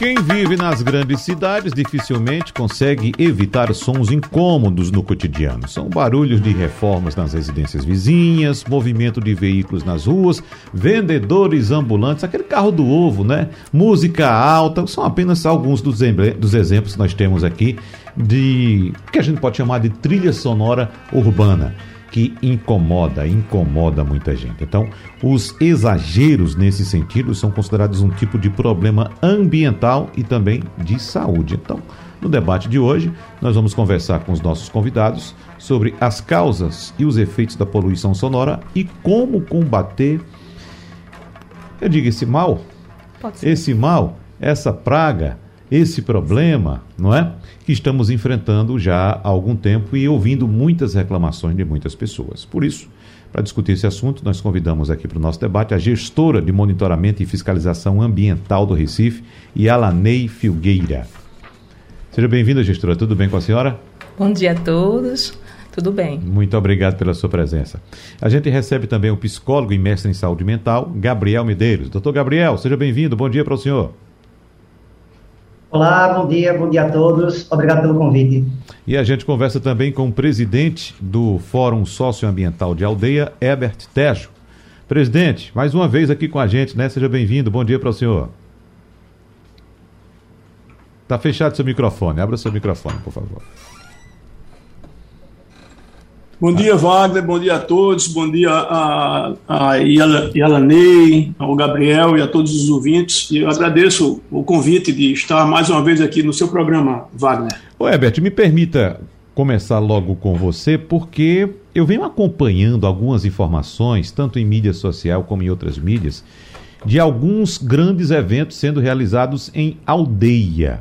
quem vive nas grandes cidades dificilmente consegue evitar sons incômodos no cotidiano. São barulhos de reformas nas residências vizinhas, movimento de veículos nas ruas, vendedores ambulantes, aquele carro do ovo, né? Música alta, são apenas alguns dos, dos exemplos que nós temos aqui de que a gente pode chamar de trilha sonora urbana que incomoda, incomoda muita gente. Então, os exageros nesse sentido são considerados um tipo de problema ambiental e também de saúde. Então, no debate de hoje, nós vamos conversar com os nossos convidados sobre as causas e os efeitos da poluição sonora e como combater, eu digo, esse mal, esse mal, essa praga esse problema, não é? Que estamos enfrentando já há algum tempo e ouvindo muitas reclamações de muitas pessoas. Por isso, para discutir esse assunto, nós convidamos aqui para o nosso debate a gestora de monitoramento e fiscalização ambiental do Recife, Yalanei Filgueira. Seja bem-vinda, gestora. Tudo bem com a senhora? Bom dia a todos. Tudo bem. Muito obrigado pela sua presença. A gente recebe também o psicólogo e mestre em saúde mental, Gabriel Medeiros. Doutor Gabriel, seja bem-vindo. Bom dia para o senhor. Olá, bom dia, bom dia a todos. Obrigado pelo convite. E a gente conversa também com o presidente do Fórum Socioambiental de Aldeia, Herbert Tejo. Presidente, mais uma vez aqui com a gente, né? Seja bem-vindo. Bom dia para o senhor. Tá fechado seu microfone. Abra seu microfone, por favor. Bom dia, Wagner, bom dia a todos, bom dia a, a Yalanei, ao Gabriel e a todos os ouvintes. Eu agradeço o convite de estar mais uma vez aqui no seu programa, Wagner. Ô, Herbert, me permita começar logo com você, porque eu venho acompanhando algumas informações, tanto em mídia social como em outras mídias, de alguns grandes eventos sendo realizados em aldeia.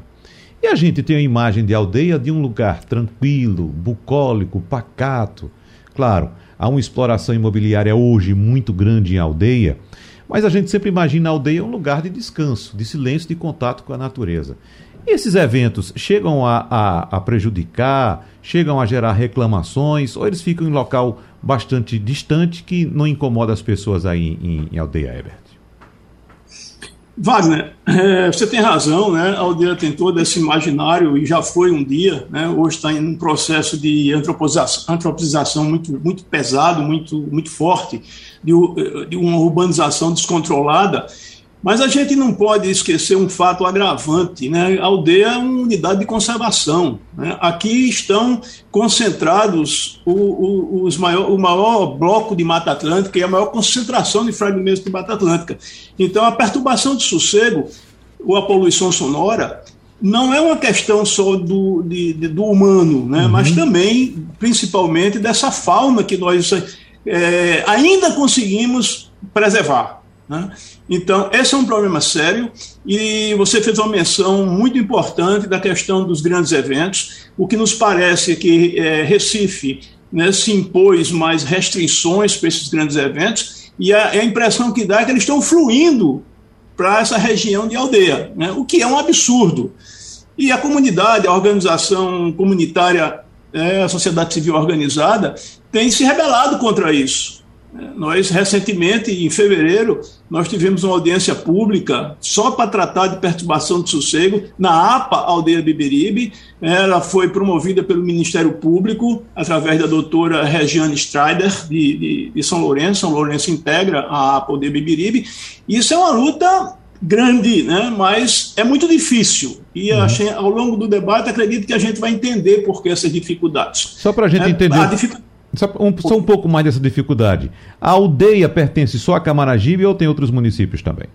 E a gente tem a imagem de aldeia de um lugar tranquilo, bucólico, pacato. Claro, há uma exploração imobiliária hoje muito grande em aldeia, mas a gente sempre imagina a aldeia um lugar de descanso, de silêncio, de contato com a natureza. E esses eventos chegam a, a, a prejudicar, chegam a gerar reclamações, ou eles ficam em local bastante distante que não incomoda as pessoas aí em, em aldeia, Herbert? Wagner, é, você tem razão, né? A aldeia tem todo esse imaginário e já foi um dia, né? Hoje está em um processo de antropização, muito, muito pesado, muito, muito forte, de, de uma urbanização descontrolada mas a gente não pode esquecer um fato agravante, né? A aldeia é uma unidade de conservação. Né? Aqui estão concentrados o, o, os maior, o maior bloco de Mata Atlântica e a maior concentração de fragmentos de Mata Atlântica. Então, a perturbação de sossego ou a poluição sonora não é uma questão só do, de, de, do humano, né? Uhum. mas também, principalmente, dessa fauna que nós é, ainda conseguimos preservar. Né? Então, esse é um problema sério e você fez uma menção muito importante da questão dos grandes eventos. O que nos parece é que é, Recife né, se impôs mais restrições para esses grandes eventos e a, a impressão que dá é que eles estão fluindo para essa região de aldeia, né, o que é um absurdo. E a comunidade, a organização comunitária, é, a sociedade civil organizada, tem se rebelado contra isso. Nós, recentemente, em fevereiro, nós tivemos uma audiência pública só para tratar de perturbação de sossego na APA Aldeia Biberibe. Ela foi promovida pelo Ministério Público, através da doutora Regiane Strider, de, de, de São Lourenço. São Lourenço integra a APA Aldeia Biberibe. Isso é uma luta grande, né? mas é muito difícil. E uhum. achei, ao longo do debate, acredito que a gente vai entender por que essas dificuldades. Só para a gente é, entender. A dificuldade só um, só um pouco mais dessa dificuldade. A aldeia pertence só a Camaragibe ou tem outros municípios também?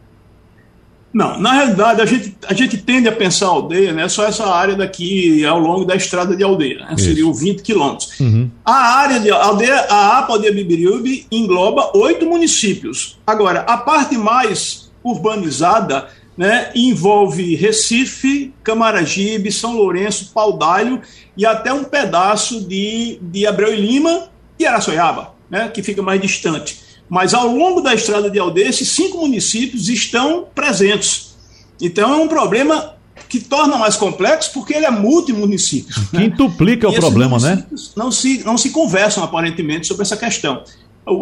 Não, na realidade a gente, a gente tende a pensar a aldeia, né, só essa área daqui ao longo da estrada de aldeia, né, seriam 20 quilômetros. Uhum. A área de aldeia, a APA Aldeia Bibiriube engloba oito municípios. Agora, a parte mais urbanizada né, envolve Recife, Camaragibe, São Lourenço, Paudalho e até um pedaço de, de Abreu e Lima e Araçoiaba, né, que fica mais distante. Mas ao longo da estrada de aldeia, esses cinco municípios estão presentes. Então é um problema que torna mais complexo porque ele é multimunicípio. Quintuplica né? o problema, né? Não se, não se conversam aparentemente sobre essa questão.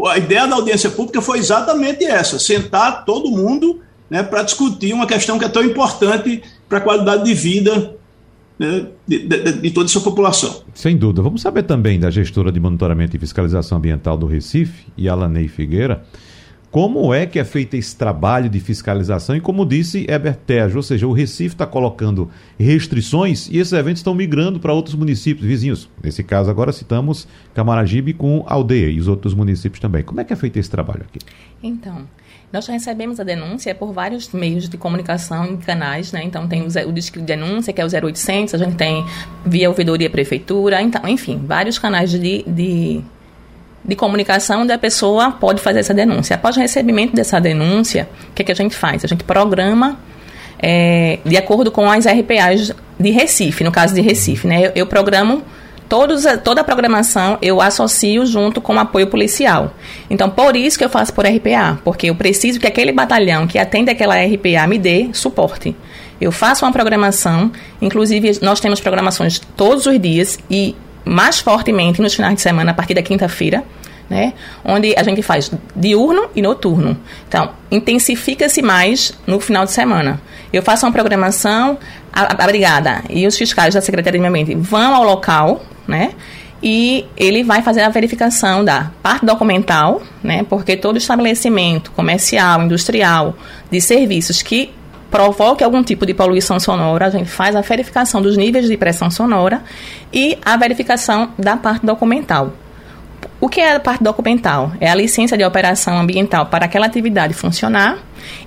A ideia da audiência pública foi exatamente essa: sentar todo mundo né, para discutir uma questão que é tão importante para a qualidade de vida né, de, de, de, toda essa população. Sem dúvida. Vamos saber também da gestora de monitoramento e fiscalização ambiental do Recife, Yalanei Figueira, como é que é feito esse trabalho de fiscalização e como disse Heber Tejo, ou seja, o Recife está colocando restrições e esses eventos estão migrando para outros municípios vizinhos. Nesse caso agora citamos Camaragibe com Aldeia e os outros municípios também. Como é que é feito esse trabalho aqui? Então, nós recebemos a denúncia por vários meios de comunicação e canais, né? Então tem o, o disco de denúncia, que é o 0800, a gente tem via ouvidoria prefeitura, então, enfim, vários canais de, de de comunicação onde a pessoa pode fazer essa denúncia. Após o recebimento dessa denúncia, o que, é que a gente faz? A gente programa é, de acordo com as RPAs de Recife, no caso de Recife, né? Eu, eu programo todos, toda a programação, eu associo junto com o apoio policial. Então, por isso que eu faço por RPA, porque eu preciso que aquele batalhão que atende aquela RPA me dê suporte. Eu faço uma programação, inclusive nós temos programações todos os dias e mais fortemente nos finais de semana, a partir da quinta-feira, né? Onde a gente faz diurno e noturno. Então, intensifica-se mais no final de semana. Eu faço uma programação, a, a brigada e os fiscais da Secretaria de Meio Ambiente vão ao local, né? E ele vai fazer a verificação da parte documental, né? Porque todo estabelecimento comercial, industrial, de serviços que provoque algum tipo de poluição sonora, a gente faz a verificação dos níveis de pressão sonora e a verificação da parte documental. O que é a parte documental? É a licença de operação ambiental para aquela atividade funcionar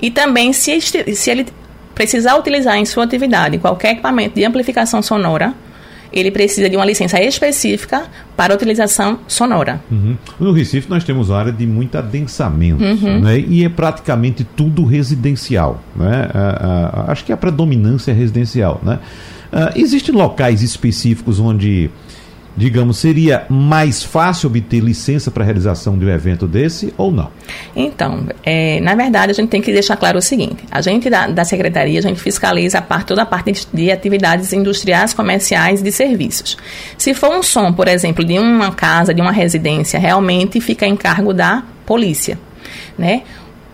e também se, se ele precisar utilizar em sua atividade qualquer equipamento de amplificação sonora, ele precisa de uma licença específica para utilização sonora. Uhum. No Recife nós temos uma área de muito adensamento, uhum. né? e é praticamente tudo residencial. Né? acho que a predominância é residencial. Né? Uh, existem locais específicos onde digamos, seria mais fácil obter licença para a realização de um evento desse ou não? Então, é, na verdade, a gente tem que deixar claro o seguinte: a gente da, da secretaria, a gente fiscaliza a parte, toda a parte de, de atividades industriais, comerciais e de serviços. Se for um som, por exemplo, de uma casa, de uma residência, realmente fica em cargo da polícia, né?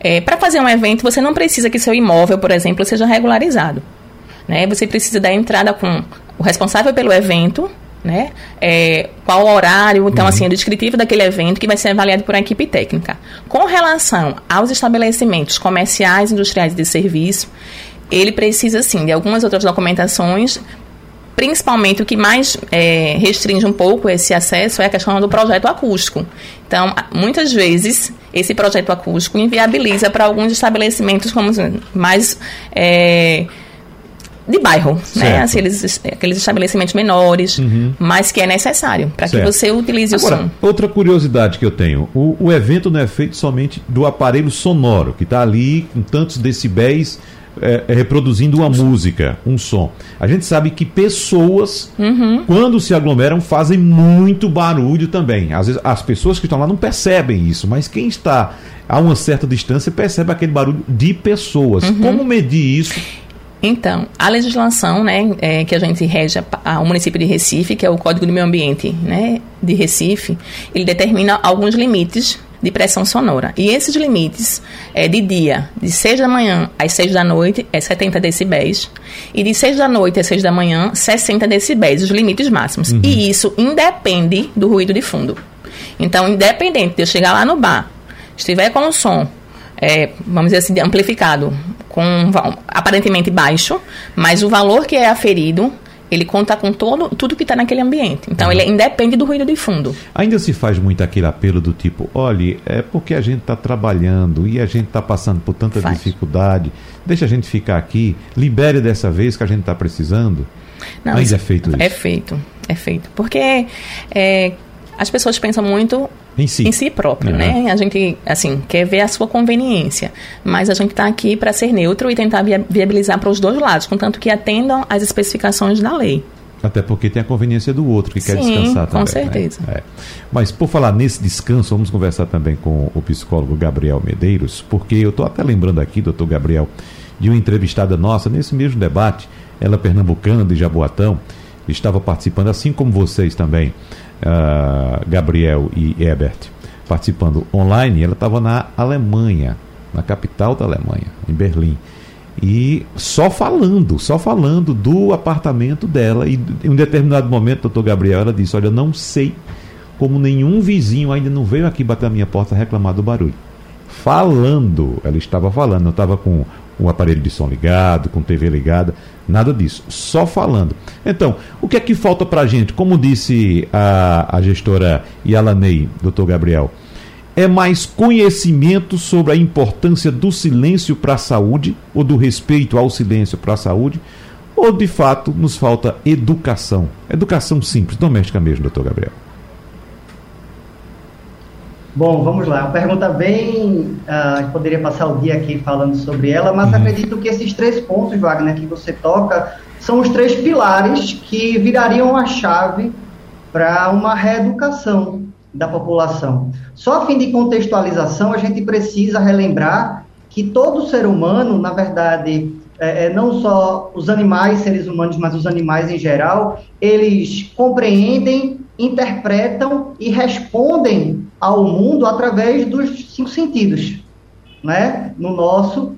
É, para fazer um evento, você não precisa que seu imóvel, por exemplo, seja regularizado. Né? Você precisa dar entrada com o responsável pelo evento, né? É, qual o horário, então, uhum. assim, o descritivo daquele evento que vai ser avaliado por uma equipe técnica. Com relação aos estabelecimentos comerciais, industriais e de serviço, ele precisa, sim, de algumas outras documentações, principalmente o que mais é, restringe um pouco esse acesso é a questão do projeto acústico. Então, muitas vezes, esse projeto acústico inviabiliza para alguns estabelecimentos como mais... É, de bairro, né? certo. né? Assim, eles, aqueles estabelecimentos menores, uhum. mas que é necessário para que você utilize Agora, o som. Outra curiosidade que eu tenho: o, o evento não é feito somente do aparelho sonoro, que está ali com tantos decibéis. É, é, reproduzindo uma música, um som. A gente sabe que pessoas, uhum. quando se aglomeram, fazem muito barulho também. Às vezes as pessoas que estão lá não percebem isso, mas quem está a uma certa distância percebe aquele barulho de pessoas. Uhum. Como medir isso então, a legislação né, é, que a gente rege o município de Recife, que é o Código do Meio Ambiente né, de Recife, ele determina alguns limites de pressão sonora. E esses limites, é, de dia, de 6 da manhã às 6 da noite, é 70 decibéis. E de 6 da noite às 6 da manhã, 60 decibéis, os limites máximos. Uhum. E isso independe do ruído de fundo. Então, independente de eu chegar lá no bar, estiver com o som, é, vamos dizer assim, amplificado, com um, aparentemente baixo, mas o valor que é aferido ele conta com todo, tudo que está naquele ambiente. Então, uhum. ele independe do ruído de fundo. Ainda se faz muito aquele apelo do tipo: olhe, é porque a gente está trabalhando e a gente está passando por tanta faz. dificuldade, deixa a gente ficar aqui, libere dessa vez que a gente está precisando. Não, Ainda é feito é isso? É feito, é feito. Porque é, as pessoas pensam muito em si, em si próprio, uhum. né? A gente, assim, quer ver a sua conveniência, mas a gente está aqui para ser neutro e tentar viabilizar para os dois lados, contanto que atendam às especificações da lei. Até porque tem a conveniência do outro que Sim, quer descansar também. Com né? certeza. Né? É. Mas por falar nesse descanso, vamos conversar também com o psicólogo Gabriel Medeiros, porque eu estou até lembrando aqui, doutor Gabriel, de uma entrevistada nossa nesse mesmo debate, ela pernambucana de Jaboatão, estava participando, assim como vocês também, Gabriel e Ebert, participando online, ela estava na Alemanha, na capital da Alemanha, em Berlim. E só falando, só falando do apartamento dela. E em um determinado momento, doutor Gabriel, ela disse: Olha, eu não sei como nenhum vizinho ainda não veio aqui bater na minha porta reclamar do barulho. Falando, ela estava falando, não estava com o aparelho de som ligado, com TV ligada, nada disso, só falando. Então, o que é que falta para a gente? Como disse a, a gestora Yalanei, doutor Gabriel, é mais conhecimento sobre a importância do silêncio para a saúde, ou do respeito ao silêncio para a saúde, ou de fato nos falta educação? Educação simples, doméstica mesmo, doutor Gabriel. Bom, vamos lá. Uma pergunta bem. Uh, poderia passar o dia aqui falando sobre ela, mas uhum. acredito que esses três pontos, Wagner, que você toca, são os três pilares que virariam a chave para uma reeducação da população. Só a fim de contextualização, a gente precisa relembrar que todo ser humano, na verdade, é, é, não só os animais, seres humanos, mas os animais em geral, eles compreendem, interpretam e respondem ao mundo através dos cinco sentidos. Né? No, nosso,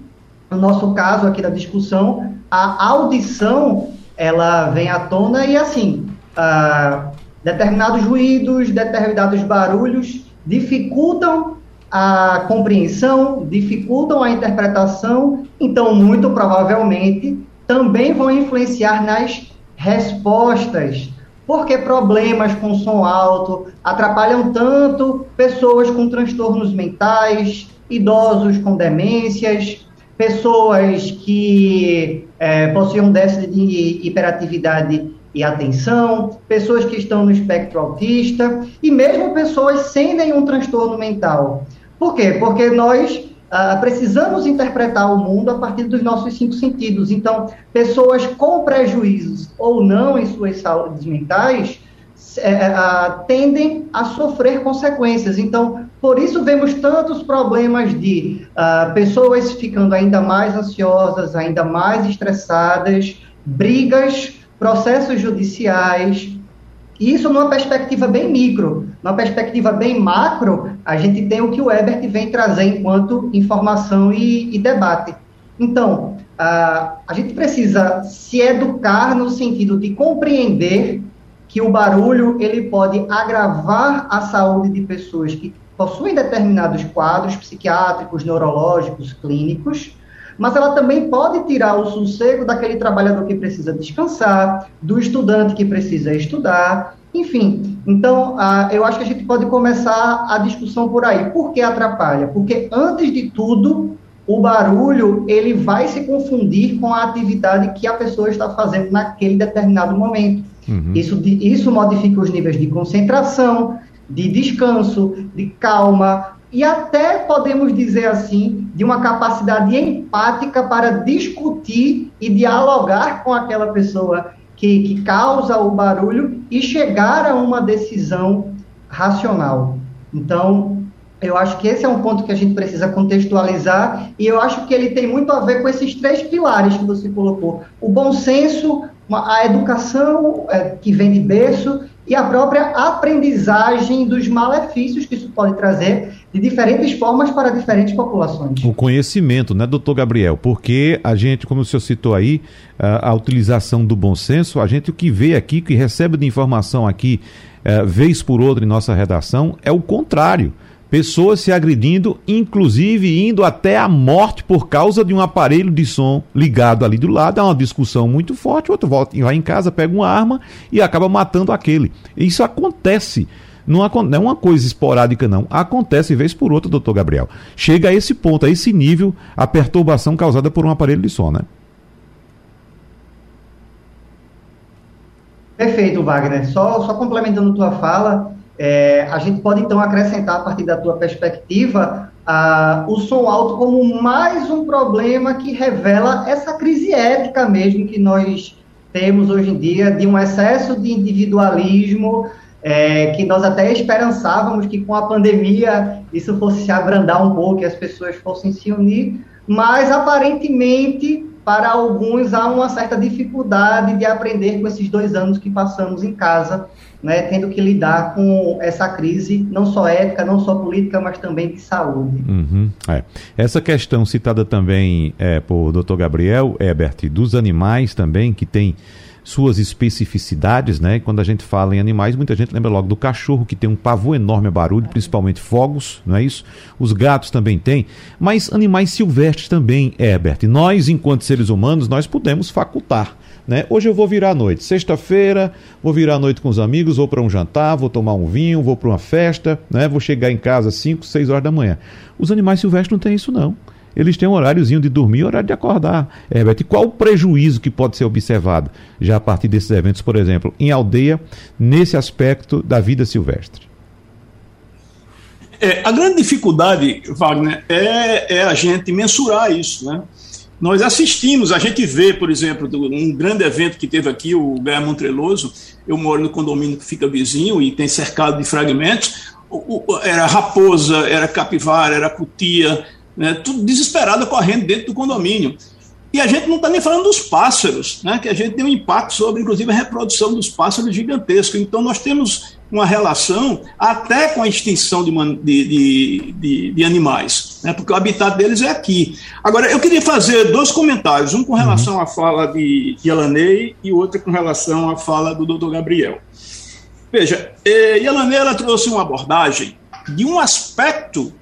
no nosso caso aqui da discussão, a audição ela vem à tona e assim, uh, determinados ruídos, determinados barulhos dificultam a compreensão, dificultam a interpretação, então muito provavelmente também vão influenciar nas respostas porque problemas com som alto atrapalham tanto pessoas com transtornos mentais, idosos com demências, pessoas que é, possuem déficit de hiperatividade e atenção, pessoas que estão no espectro autista e mesmo pessoas sem nenhum transtorno mental. Por quê? Porque nós Uh, precisamos interpretar o mundo a partir dos nossos cinco sentidos. Então, pessoas com prejuízos ou não em suas saúdes mentais uh, tendem a sofrer consequências. Então, por isso vemos tantos problemas de uh, pessoas ficando ainda mais ansiosas, ainda mais estressadas, brigas, processos judiciais, isso numa perspectiva bem micro. Numa perspectiva bem macro, a gente tem o que o Ebert vem trazer enquanto informação e, e debate. Então, a, a gente precisa se educar no sentido de compreender que o barulho ele pode agravar a saúde de pessoas que possuem determinados quadros psiquiátricos, neurológicos, clínicos, mas ela também pode tirar o sossego daquele trabalhador que precisa descansar, do estudante que precisa estudar, enfim. Então, uh, eu acho que a gente pode começar a discussão por aí. Por que atrapalha? Porque, antes de tudo, o barulho ele vai se confundir com a atividade que a pessoa está fazendo naquele determinado momento. Uhum. Isso, isso modifica os níveis de concentração, de descanso, de calma, e até podemos dizer assim, de uma capacidade empática para discutir e dialogar com aquela pessoa que, que causa o barulho e chegar a uma decisão racional. Então, eu acho que esse é um ponto que a gente precisa contextualizar e eu acho que ele tem muito a ver com esses três pilares que você colocou: o bom senso, a educação é, que vem de berço e a própria aprendizagem dos malefícios que isso pode trazer de diferentes formas para diferentes populações. O conhecimento, né, doutor Gabriel? Porque a gente, como o senhor citou aí, a, a utilização do bom senso, a gente o que vê aqui, que recebe de informação aqui, é, vez por outra em nossa redação, é o contrário pessoas se agredindo, inclusive indo até a morte por causa de um aparelho de som ligado ali do lado. É uma discussão muito forte. O outro volta, vai em casa, pega uma arma e acaba matando aquele. Isso acontece. Não, é uma coisa esporádica, não. Acontece vez por outra, doutor Gabriel. Chega a esse ponto, a esse nível, a perturbação causada por um aparelho de som, né? Perfeito, Wagner. Só, só complementando tua fala, é, a gente pode então acrescentar, a partir da tua perspectiva, o som alto como mais um problema que revela essa crise ética mesmo que nós temos hoje em dia, de um excesso de individualismo, é, que nós até esperançávamos que com a pandemia isso fosse se abrandar um pouco e as pessoas fossem se unir, mas aparentemente para alguns há uma certa dificuldade de aprender com esses dois anos que passamos em casa, né, tendo que lidar com essa crise, não só ética, não só política, mas também de saúde. Uhum, é. Essa questão citada também é, por Dr. Gabriel Ebert, dos animais também, que tem suas especificidades, né? Quando a gente fala em animais, muita gente lembra logo do cachorro, que tem um pavor enorme a barulho, principalmente fogos, não é isso? Os gatos também têm, mas animais silvestres também, Herbert. Nós, enquanto seres humanos, nós podemos facultar. Né? Hoje eu vou virar à noite, sexta-feira, vou virar à noite com os amigos, vou para um jantar, vou tomar um vinho, vou para uma festa, né? vou chegar em casa às 5, 6 horas da manhã. Os animais silvestres não têm isso, não eles têm um horáriozinho de dormir e horário de acordar. Herbert, e qual o prejuízo que pode ser observado já a partir desses eventos, por exemplo, em aldeia, nesse aspecto da vida silvestre? É, a grande dificuldade, Wagner, é, é, a gente mensurar isso, né? Nós assistimos, a gente vê, por exemplo, um grande evento que teve aqui, o Gaia Montreloso, eu moro no condomínio que fica vizinho e tem cercado de fragmentos, era raposa, era capivara, era cutia, né, tudo desesperado correndo dentro do condomínio. E a gente não está nem falando dos pássaros, né, que a gente tem um impacto sobre, inclusive, a reprodução dos pássaros gigantesco. Então, nós temos uma relação até com a extinção de, de, de, de animais, né, porque o habitat deles é aqui. Agora, eu queria fazer dois comentários, um com relação à fala de Yalanei e outro com relação à fala do doutor Gabriel. Veja, eh, ela trouxe uma abordagem de um aspecto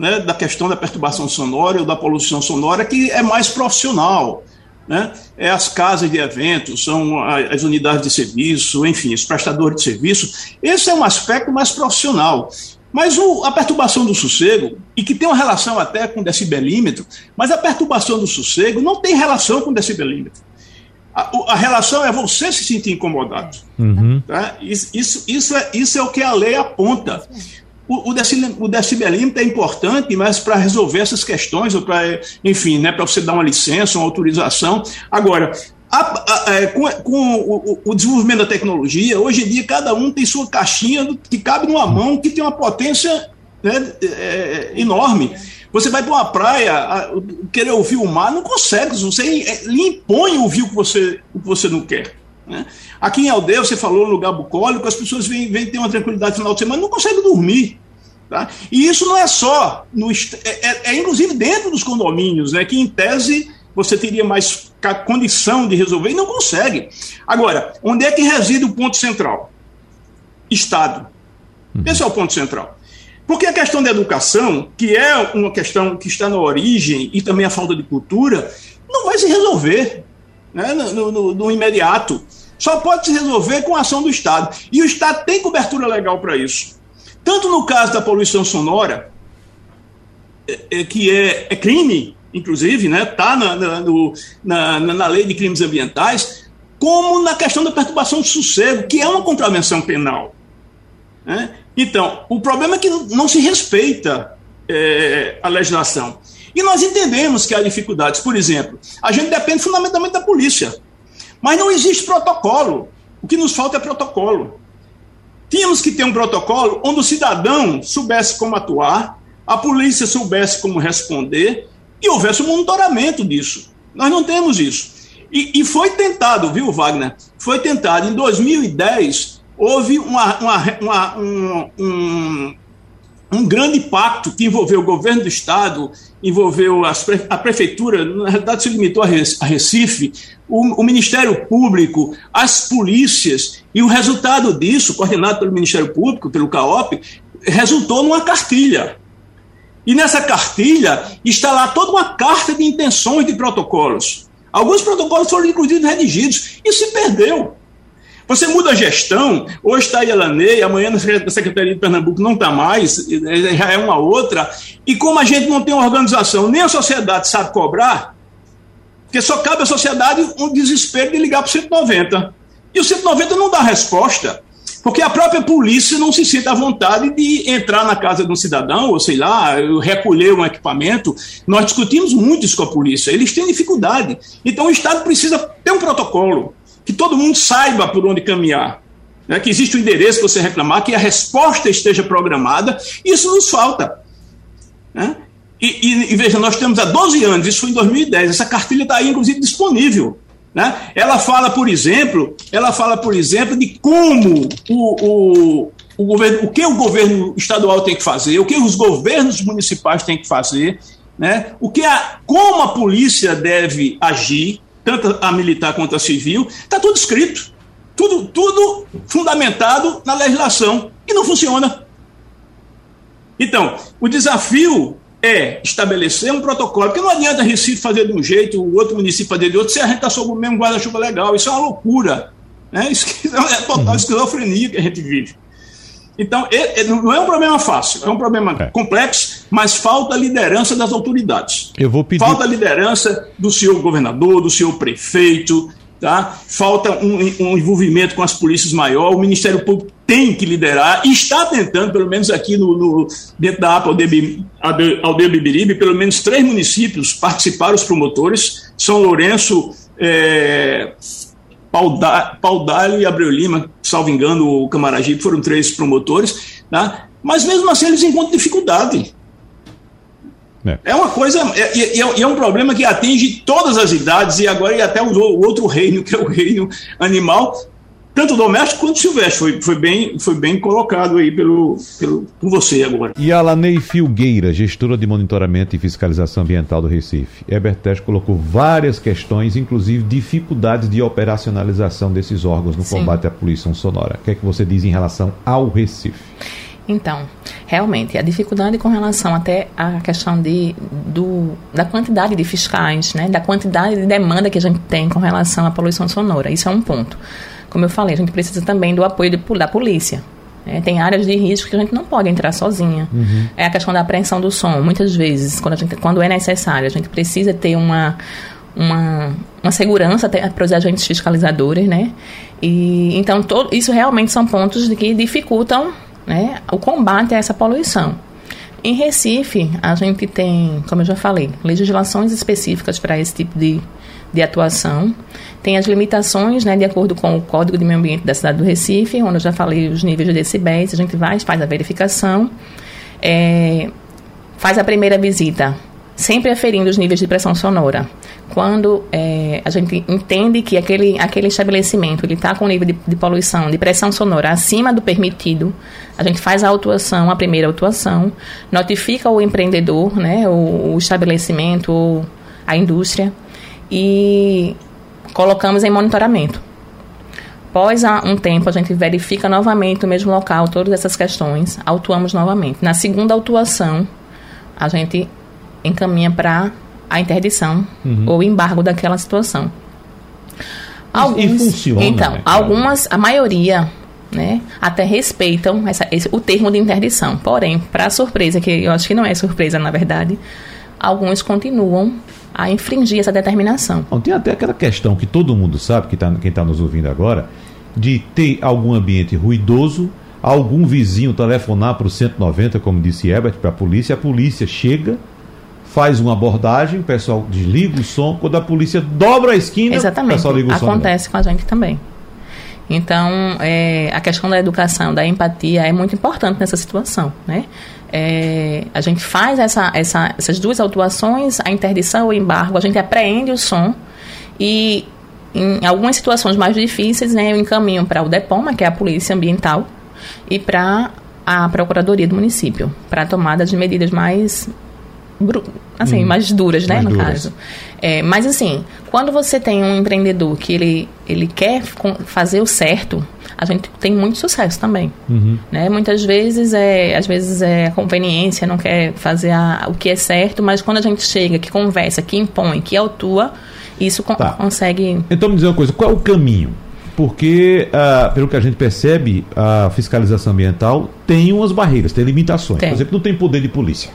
né, da questão da perturbação sonora ou da poluição sonora, que é mais profissional. Né? É as casas de eventos, são as unidades de serviço, enfim, os prestadores de serviço. Esse é um aspecto mais profissional. Mas o, a perturbação do sossego, e que tem uma relação até com decibelímetro, mas a perturbação do sossego não tem relação com decibelímetro. A, a relação é você se sentir incomodado. Uhum. Tá? Isso, isso, isso, é, isso é o que a lei aponta. O, o, decibelímetro é importante, mas para resolver essas questões, ou para, enfim, né, para você dar uma licença, uma autorização. Agora, a, a, a, é, com, com o, o, desenvolvimento da tecnologia, hoje em dia cada um tem sua caixinha que cabe numa mão, que tem uma potência né, é, é enorme. Você vai para uma praia, querer ouvir o mar, não consegue, você é, lhe impõe ouvir o que você, o que você não quer. Né? Aqui em Aldeia, você falou no lugar bucólico, as pessoas vêm, vêm ter uma tranquilidade no final de semana, não conseguem dormir. Tá? E isso não é só, no, é, é, é, inclusive dentro dos condomínios, né, que em tese você teria mais condição de resolver e não consegue. Agora, onde é que reside o ponto central? Estado. Uhum. Esse é o ponto central. Porque a questão da educação, que é uma questão que está na origem, e também a falta de cultura, não vai se resolver né, no, no, no imediato. Só pode se resolver com a ação do Estado. E o Estado tem cobertura legal para isso. Tanto no caso da poluição sonora, é, é, que é, é, crime, inclusive, né, tá na, na, na, na, lei de crimes ambientais, como na questão da perturbação do sossego, que é uma contravenção penal. Né? Então, o problema é que não se respeita é, a legislação. E nós entendemos que há dificuldades. Por exemplo, a gente depende fundamentalmente da polícia. Mas não existe protocolo. O que nos falta é protocolo. Tínhamos que ter um protocolo onde o cidadão soubesse como atuar, a polícia soubesse como responder e houvesse um monitoramento disso. Nós não temos isso. E, e foi tentado, viu, Wagner? Foi tentado. Em 2010, houve uma, uma, uma, um, um, um grande pacto que envolveu o governo do Estado, envolveu pre, a prefeitura, na realidade se limitou a Recife, o, o, Ministério Público, as polícias, e o resultado disso, coordenado pelo Ministério Público, pelo CAOP, resultou numa cartilha. E nessa cartilha está lá toda uma carta de intenções de protocolos. Alguns protocolos foram inclusive redigidos e se perdeu. Você muda a gestão, hoje está a Elanei, amanhã na Secretaria de Pernambuco não está mais, já é uma outra. E como a gente não tem uma organização, nem a sociedade sabe cobrar, porque só cabe à sociedade um desespero de ligar para o 190. E o 190 não dá resposta, porque a própria polícia não se sente à vontade de entrar na casa de um cidadão, ou sei lá, recolher um equipamento. Nós discutimos muito isso com a polícia, eles têm dificuldade. Então o Estado precisa ter um protocolo que todo mundo saiba por onde caminhar. Né? Que existe o um endereço que você reclamar, que a resposta esteja programada, isso nos falta. Né? E, e, e, veja, nós temos há 12 anos, isso foi em 2010, essa cartilha está aí, inclusive, disponível. Né? Ela fala, por exemplo, ela fala, por exemplo, de como o, o, o, governo, o que o governo estadual tem que fazer, o que os governos municipais têm que fazer, né? o que a, como a polícia deve agir, tanto a militar quanto a civil, está tudo escrito. Tudo, tudo fundamentado na legislação. E não funciona. Então, o desafio é estabelecer um protocolo, porque não adianta Recife fazer de um jeito, o outro município fazer de outro, se a gente está sob o mesmo guarda-chuva legal. Isso é uma loucura. Né? Isso é total uhum. esquizofrenia que a gente vive. Então, não é um problema fácil, é um problema é. complexo, mas falta liderança das autoridades. Eu vou pedir... Falta liderança do senhor governador, do senhor prefeito, tá? falta um, um envolvimento com as polícias maior, o Ministério Público tem que liderar e está tentando, pelo menos aqui no, no dentro da APA Aldeia Bibiribe, pelo menos três municípios participaram os promotores, São Lourenço, é, Paudalho e Abreu Lima, salvo engano, o Camaragibe, foram três promotores, tá? mas mesmo assim eles encontram dificuldade. É. é uma coisa, é, é, é, um problema que atinge todas as idades e agora e até o outro reino, que é o reino animal, tanto doméstico quanto silvestre. Foi, foi, bem, foi bem colocado aí pelo, pelo, por você agora. E a Lanei Filgueira, gestora de monitoramento e fiscalização ambiental do Recife. Herbert Teste colocou várias questões, inclusive dificuldades de operacionalização desses órgãos no Sim. combate à poluição sonora. O que é que você diz em relação ao Recife? Então, realmente, a dificuldade com relação até à questão de, do, da quantidade de fiscais, né, da quantidade de demanda que a gente tem com relação à poluição sonora, isso é um ponto. Como eu falei, a gente precisa também do apoio de, da polícia. É, tem áreas de risco que a gente não pode entrar sozinha. Uhum. É a questão da apreensão do som. Muitas vezes, quando, a gente, quando é necessário, a gente precisa ter uma, uma, uma segurança para os agentes fiscalizadores, né? E, então, todo, isso realmente são pontos que dificultam né, o combate a essa poluição. Em Recife, a gente tem, como eu já falei, legislações específicas para esse tipo de, de atuação. Tem as limitações, né, de acordo com o Código de Meio Ambiente da cidade do Recife, onde eu já falei os níveis de decibéis, a gente vai, faz a verificação, é, faz a primeira visita, sempre aferindo os níveis de pressão sonora. Quando é, a gente entende que aquele, aquele estabelecimento está com nível de, de, poluição, de pressão sonora acima do permitido, a gente faz a autuação, a primeira autuação, notifica o empreendedor, né, o, o estabelecimento, a indústria, e colocamos em monitoramento. Após um tempo, a gente verifica novamente no mesmo local todas essas questões, autuamos novamente. Na segunda autuação, a gente encaminha para a interdição uhum. ou embargo daquela situação. Alguns, e funciona. Então, né? algumas, a maioria, né, até respeitam essa, esse, o termo de interdição. Porém, para surpresa, que eu acho que não é surpresa na verdade, alguns continuam a infringir essa determinação. Bom, tem até aquela questão que todo mundo sabe, que tá, quem está nos ouvindo agora, de ter algum ambiente ruidoso, algum vizinho telefonar para o 190, como disse Herbert, para a polícia, a polícia chega, faz uma abordagem, o pessoal desliga o som, quando a polícia dobra a esquina, Exatamente. o pessoal liga o som. Acontece com a gente também. Então, é, a questão da educação, da empatia é muito importante nessa situação, né? É, a gente faz essa, essa, essas duas autuações, a interdição ou o embargo, a gente apreende o som e em algumas situações mais difíceis, né, eu encaminho para o DEPOMA, que é a Polícia Ambiental, e para a Procuradoria do município, para a tomada de medidas mais assim, hum, mais duras, né, mais no duras. caso. É, mas assim, quando você tem um empreendedor que ele, ele quer fazer o certo, a gente tem muito sucesso também. Uhum. Né? Muitas vezes é, às vezes é a conveniência, não quer fazer a, o que é certo, mas quando a gente chega, que conversa, que impõe, que autua, isso tá. consegue. Então me dizer uma coisa, qual é o caminho? Porque, uh, pelo que a gente percebe, a fiscalização ambiental tem umas barreiras, tem limitações. Tem. Por exemplo, não tem poder de polícia.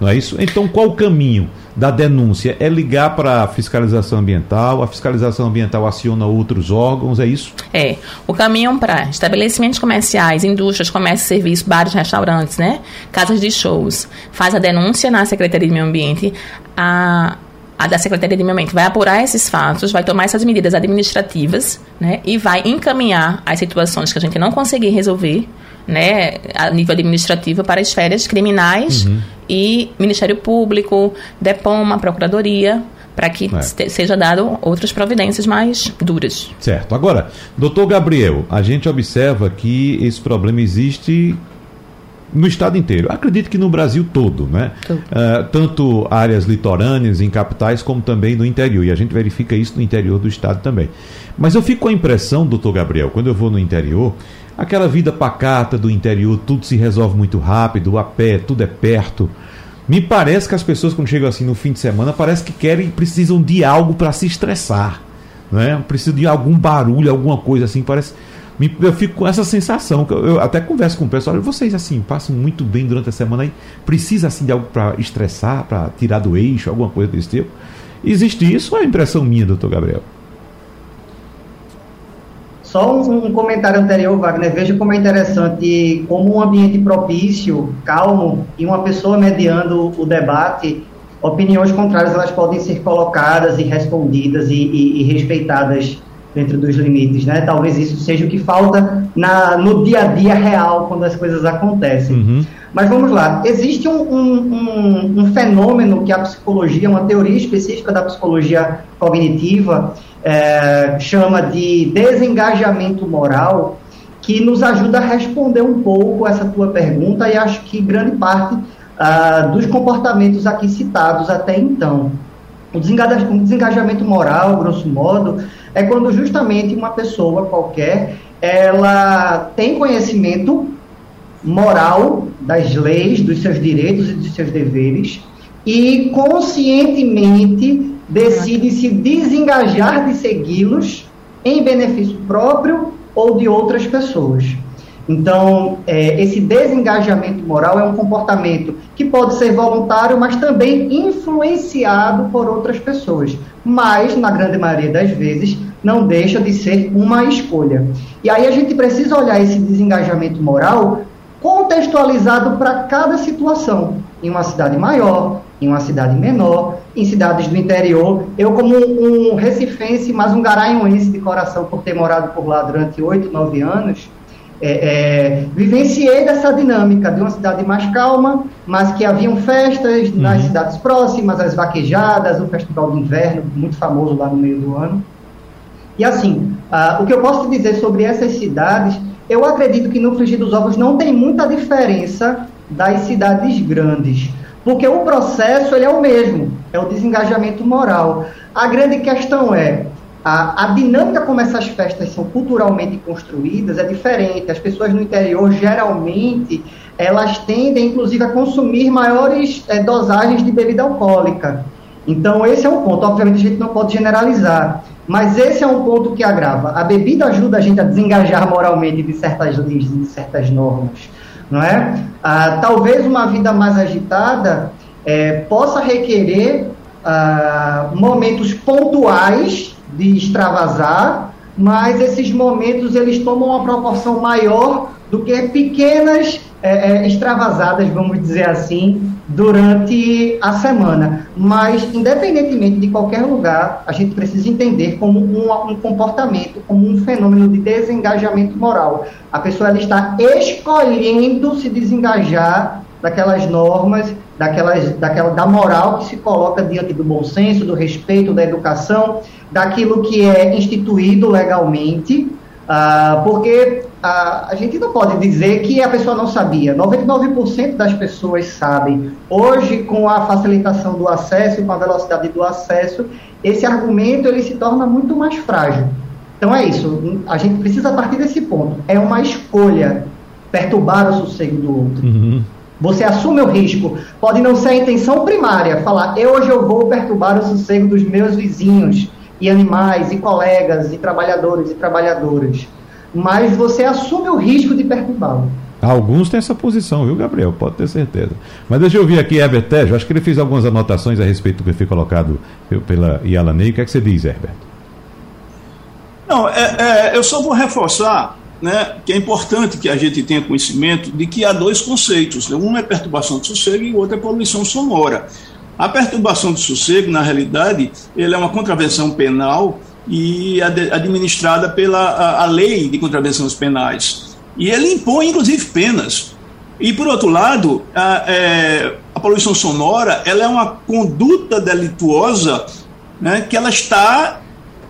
Não é isso? Então, qual o caminho da denúncia? É ligar para a fiscalização ambiental, a fiscalização ambiental aciona outros órgãos, é isso? É. O caminho para estabelecimentos comerciais, indústrias, comércio e serviços, bares, restaurantes, né? Casas de shows. Faz a denúncia na Secretaria de Meio Ambiente. A, a da Secretaria de Meio Ambiente vai apurar esses fatos, vai tomar essas medidas administrativas, né? E vai encaminhar as situações que a gente não conseguir resolver né, a nível administrativo para as férias criminais uhum. e Ministério Público, DEPOMA, Procuradoria, para que é. seja dado outras providências mais duras. Certo. Agora, doutor Gabriel, a gente observa que esse problema existe no estado inteiro. Acredito que no Brasil todo, né? Uh, tanto áreas litorâneas, em capitais, como também no interior. E a gente verifica isso no interior do estado também. Mas eu fico com a impressão, doutor Gabriel, quando eu vou no interior, aquela vida pacata do interior, tudo se resolve muito rápido, a pé, tudo é perto. Me parece que as pessoas, quando chegam assim no fim de semana, parece que querem, precisam de algo para se estressar. Né? Precisam de algum barulho, alguma coisa assim. Parece eu fico com essa sensação. Que eu, eu, até converso com o pessoal, vocês assim, passam muito bem durante a semana aí, precisa assim de algo para estressar, para tirar do eixo, alguma coisa desse tipo. Existe isso ou é impressão minha, doutor Gabriel? Só um, um, comentário anterior, Wagner. Veja como é interessante como um ambiente propício, calmo, e uma pessoa mediando o debate, opiniões contrárias elas podem ser colocadas e respondidas e, e, e respeitadas dentro dos limites, né? Talvez isso seja o que falta na, no dia a dia real quando as coisas acontecem. Uhum. Mas vamos lá, existe um, um, um, fenômeno que a psicologia, uma teoria específica da psicologia cognitiva, é, chama de desengajamento moral, que nos ajuda a responder um pouco essa tua pergunta e acho que grande parte ah, dos comportamentos aqui citados até então. O desengajamento moral, grosso modo, é quando justamente uma pessoa qualquer ela tem conhecimento moral das leis, dos seus direitos e dos seus deveres e conscientemente decide se desengajar de segui-los em benefício próprio ou de outras pessoas. Então, é, esse desengajamento moral é um comportamento que pode ser voluntário, mas também influenciado por outras pessoas. Mas, na grande maioria das vezes, não deixa de ser uma escolha. E aí a gente precisa olhar esse desengajamento moral contextualizado para cada situação. Em uma cidade maior, em uma cidade menor, em cidades do interior. Eu, como um, um recifense, mas um garanhuense de coração por ter morado por lá durante oito, nove anos, é, é, vivenciei dessa dinâmica de uma cidade mais calma, mas que haviam festas uhum. nas cidades próximas, as vaquejadas, o festival de inverno, muito famoso lá no meio do ano. E assim, uh, o que eu posso te dizer sobre essas cidades, eu acredito que no frigir dos ovos não tem muita diferença das cidades grandes, porque o processo ele é o mesmo, é o desengajamento moral. A grande questão é, a, a, dinâmica como essas festas são culturalmente construídas é diferente. As pessoas no interior, geralmente, elas tendem, inclusive, a consumir maiores é, dosagens de bebida alcoólica. Então, esse é um ponto. Obviamente, a gente não pode generalizar. Mas esse é um ponto que agrava. A bebida ajuda a gente a desengajar moralmente de certas leis, de certas normas. Não é? Ah, talvez uma vida mais agitada é, possa requerer ah, momentos pontuais de extravasar, mas esses momentos eles tomam uma proporção maior do que pequenas é, é, extravasadas, vamos dizer assim, durante a semana. Mas, independentemente de qualquer lugar, a gente precisa entender como um, um comportamento, como um fenômeno de desengajamento moral. A pessoa ela está escolhendo se desengajar daquelas normas, daquelas, daquela, da moral que se coloca diante do bom senso, do respeito, da educação, daquilo que é instituído legalmente, uh, porque uh, a gente não pode dizer que a pessoa não sabia. 99% das pessoas sabem. Hoje, com a facilitação do acesso, com a velocidade do acesso, esse argumento ele se torna muito mais frágil. Então é isso. A gente precisa partir desse ponto. É uma escolha perturbar o sossego do outro. Uhum. Você assume o risco. Pode não ser a intenção primária, falar, eu hoje eu vou perturbar o sossego dos meus vizinhos, e animais, e colegas, e trabalhadores e trabalhadoras. Mas você assume o risco de perturbá-lo. Alguns têm essa posição, viu, Gabriel? Pode ter certeza. Mas deixa eu ouvir aqui Herbert Tejo. Acho que ele fez algumas anotações a respeito do que foi colocado pela Ialanei. O que é que você diz, Herbert? Não, é, é, eu só vou reforçar né, que é importante que a gente tenha conhecimento de que há dois conceitos. Né? Um é perturbação de sossego e o outro é poluição sonora. A perturbação de sossego, na realidade, ele é uma contravenção penal e administrada pela a, a lei de contravenções penais. E ele impõe, inclusive, penas. E, por outro lado, a, é, a poluição sonora ela é uma conduta delituosa né, que ela está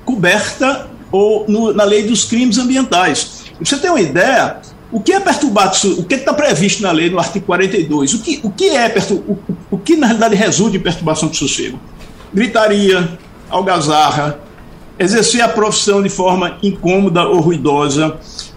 coberta ou no, na lei dos crimes ambientais. Pra você ter uma ideia, o que é perturbado, o que está previsto na lei no artigo 42? O que, o que é o, o que na realidade resulta em perturbação de sossego? Gritaria, algazarra, exercer a profissão de forma incômoda ou ruidosa,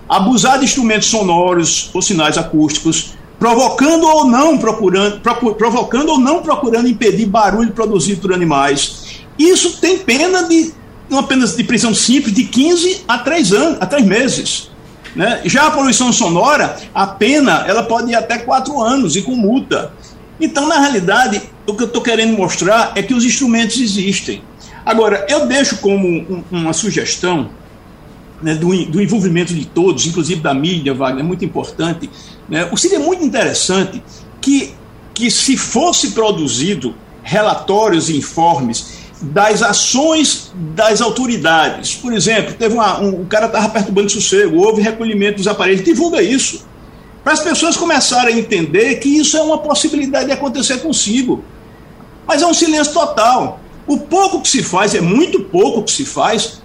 abusar de instrumentos sonoros ou sinais acústicos, provocando ou não procurando, provocando ou não procurando impedir barulho produzido por animais. Isso tem pena de uma de prisão simples de 15 a 3 anos, a 3 meses. Né? Já a poluição sonora, a pena ela pode ir até 4 anos e com multa. Então, na realidade, o que eu estou querendo mostrar é que os instrumentos existem. Agora, eu deixo como um, uma sugestão né, do, do, envolvimento de todos, inclusive da mídia, Wagner, é muito importante. Né? Seria muito interessante que, que se fosse produzido relatórios e informes das ações das autoridades. Por exemplo, teve uma, um, o cara estava perturbando o sossego, houve recolhimento dos aparelhos, divulga isso. Para as pessoas começarem a entender que isso é uma possibilidade de acontecer consigo. Mas é um silêncio total. O pouco que se faz, é muito pouco que se faz,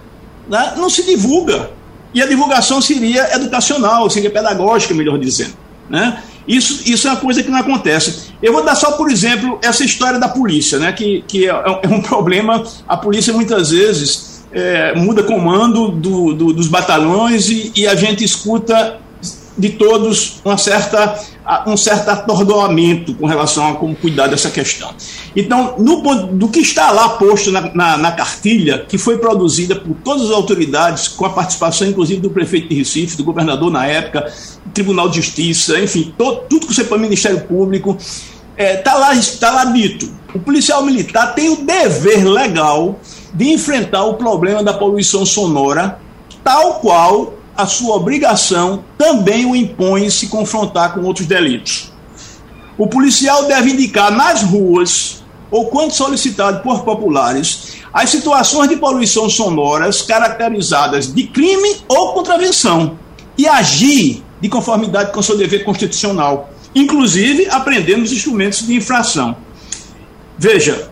né, não se divulga. E a divulgação seria educacional, seria pedagógica, melhor dizendo. Né? Isso, isso é uma coisa que não acontece. Eu vou dar só, por exemplo, essa história da polícia, né? que, que é, é um problema. A polícia muitas vezes é, muda comando do, do, dos batalhões e, e a gente escuta de todos uma certa, um certo atordoamento com relação a como cuidar dessa questão. Então, no, do que está lá posto na, na, na, cartilha, que foi produzida por todas as autoridades, com a participação inclusive do prefeito de Recife, do governador na época, Tribunal de Justiça, enfim, todo, tudo que você põe Ministério Público, está é, tá lá, tá lá dito. O policial militar tem o dever legal de enfrentar o problema da poluição sonora, tal qual a sua obrigação também o impõe se confrontar com outros delitos. O policial deve indicar nas ruas, ou quando solicitado por populares, as situações de poluição sonoras caracterizadas de crime ou contravenção e agir de conformidade com seu dever constitucional, inclusive aprendendo os instrumentos de infração. Veja,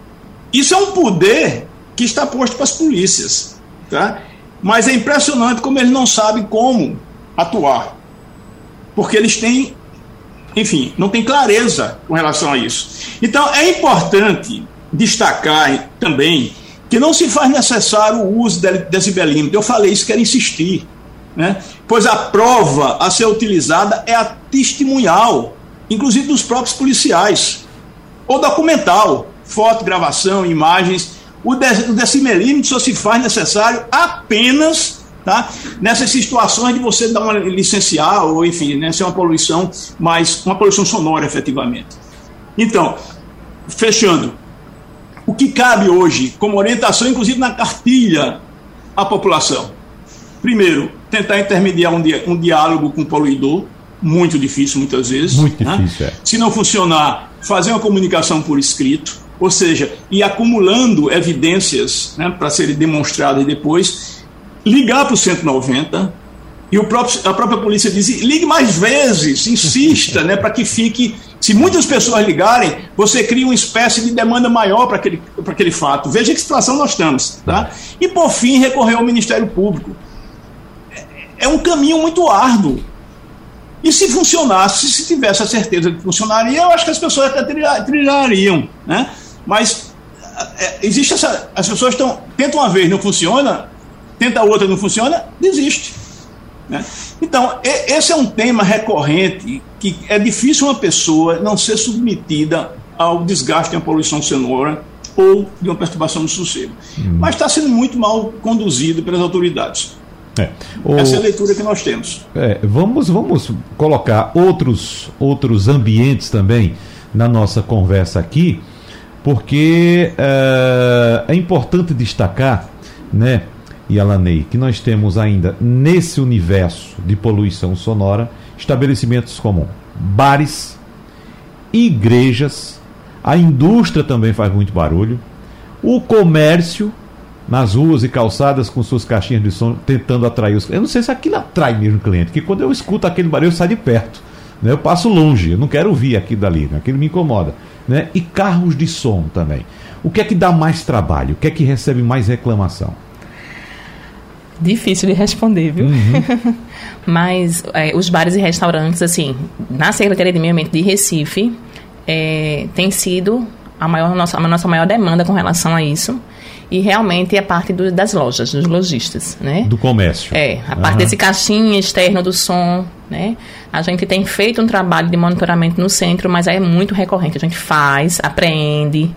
isso é um poder que está posto para as polícias. Tá? Mas é impressionante como eles não sabem como atuar. Porque eles têm, enfim, não têm clareza com relação a isso. Então é importante destacar também que não se faz necessário o uso de decibelímetro. Eu falei isso, quero insistir. Né? Pois a prova a ser utilizada é a testemunhal, inclusive dos próprios policiais, ou documental, foto, gravação, imagens o, de, o decimilímetro só se faz necessário apenas tá, nessas situações de você dar uma licenciar, ou enfim, né, ser uma poluição, mas uma poluição sonora efetivamente. Então, fechando, o que cabe hoje como orientação, inclusive na cartilha, à população? Primeiro, tentar intermediar um, di um diálogo com o poluidor, muito difícil muitas vezes. Muito né? difícil, é. Se não funcionar, fazer uma comunicação por escrito ou seja, e acumulando evidências né, para serem demonstradas depois, ligar para o 190 e próprio, a própria polícia diz: ligue mais vezes, insista, né, para que fique. Se muitas pessoas ligarem, você cria uma espécie de demanda maior para aquele, aquele fato. Veja que situação nós estamos. Tá? E, por fim, recorrer ao Ministério Público. É, é um caminho muito árduo. E se funcionasse, se tivesse a certeza de que funcionaria, eu acho que as pessoas até trilhariam. Né? Mas é, existe essa. As pessoas estão. Tenta uma vez, não funciona, tenta outra, não funciona, desiste. Né? Então, esse é um tema recorrente que é difícil uma pessoa não ser submetida ao desgaste de uma poluição sonora ou de uma perturbação do sossego. Hum. Mas está sendo muito mal conduzido pelas autoridades. É. O... Essa é a leitura que nós temos. É, vamos, vamos colocar outros, outros ambientes também na nossa conversa aqui porque uh, é importante destacar, né, Yalanei, que nós temos ainda nesse universo de poluição sonora estabelecimentos como bares, igrejas, a indústria também faz muito barulho, o comércio, nas ruas e calçadas com suas caixinhas de som tentando atrair os Eu não sei se aquilo atrai mesmo o cliente, que quando eu escuto aquele barulho eu saio de perto. Né? Eu passo longe, eu não quero ouvir aquilo dali, né? aquilo me incomoda. Né? E carros de som também. O que é que dá mais trabalho? O que é que recebe mais reclamação? Difícil de responder, viu? Uhum. Mas é, os bares e restaurantes, assim, na Secretaria de Meio Ambiente de Recife, é, tem sido a, maior, a, nossa, a nossa maior demanda com relação a isso. E realmente é a parte do, das lojas, dos lojistas, né? Do comércio. É, a parte desse caixinha externo do som, né? A gente tem feito um trabalho de monitoramento no centro, mas é muito recorrente. A gente faz, apreende.